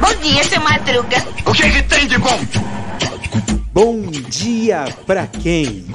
Bom dia, seu Madruga. O que, que tem de bom? Bom dia pra quem?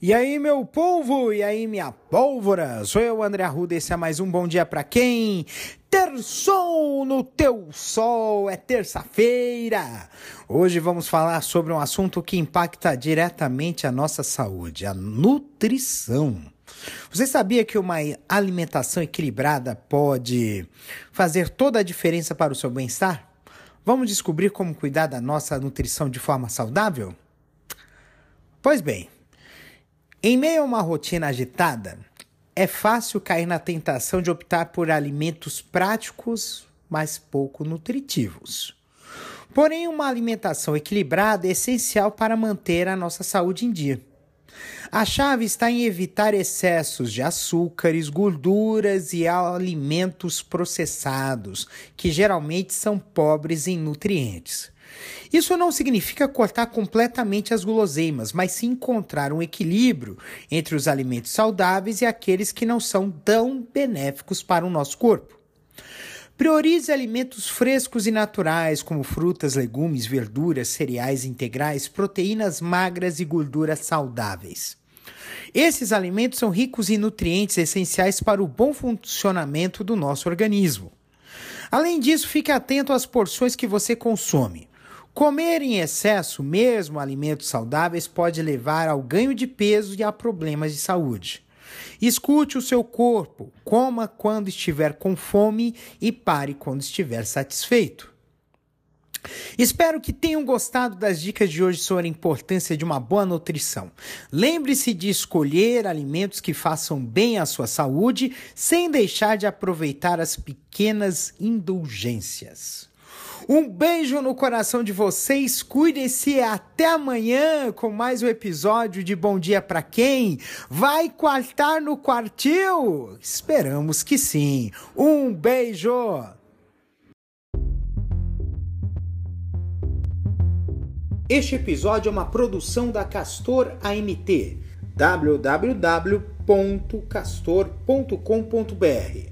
E aí, meu povo, e aí, minha pólvora? Sou eu, André Arruda, esse é mais um Bom Dia Pra Quem? Terçou no teu sol, é terça-feira! Hoje vamos falar sobre um assunto que impacta diretamente a nossa saúde, a nutrição. Você sabia que uma alimentação equilibrada pode fazer toda a diferença para o seu bem-estar? Vamos descobrir como cuidar da nossa nutrição de forma saudável? Pois bem, em meio a uma rotina agitada, é fácil cair na tentação de optar por alimentos práticos, mas pouco nutritivos. Porém, uma alimentação equilibrada é essencial para manter a nossa saúde em dia. A chave está em evitar excessos de açúcares, gorduras e alimentos processados, que geralmente são pobres em nutrientes. Isso não significa cortar completamente as guloseimas, mas sim encontrar um equilíbrio entre os alimentos saudáveis e aqueles que não são tão benéficos para o nosso corpo. Priorize alimentos frescos e naturais, como frutas, legumes, verduras, cereais integrais, proteínas magras e gorduras saudáveis. Esses alimentos são ricos em nutrientes essenciais para o bom funcionamento do nosso organismo. Além disso, fique atento às porções que você consome. Comer em excesso, mesmo alimentos saudáveis, pode levar ao ganho de peso e a problemas de saúde. Escute o seu corpo, coma quando estiver com fome e pare quando estiver satisfeito. Espero que tenham gostado das dicas de hoje sobre a importância de uma boa nutrição. Lembre-se de escolher alimentos que façam bem à sua saúde, sem deixar de aproveitar as pequenas indulgências. Um beijo no coração de vocês, cuidem-se até amanhã com mais um episódio de Bom Dia para Quem? Vai quartar no quartil? Esperamos que sim. Um beijo! Este episódio é uma produção da Castor AMT www.castor.com.br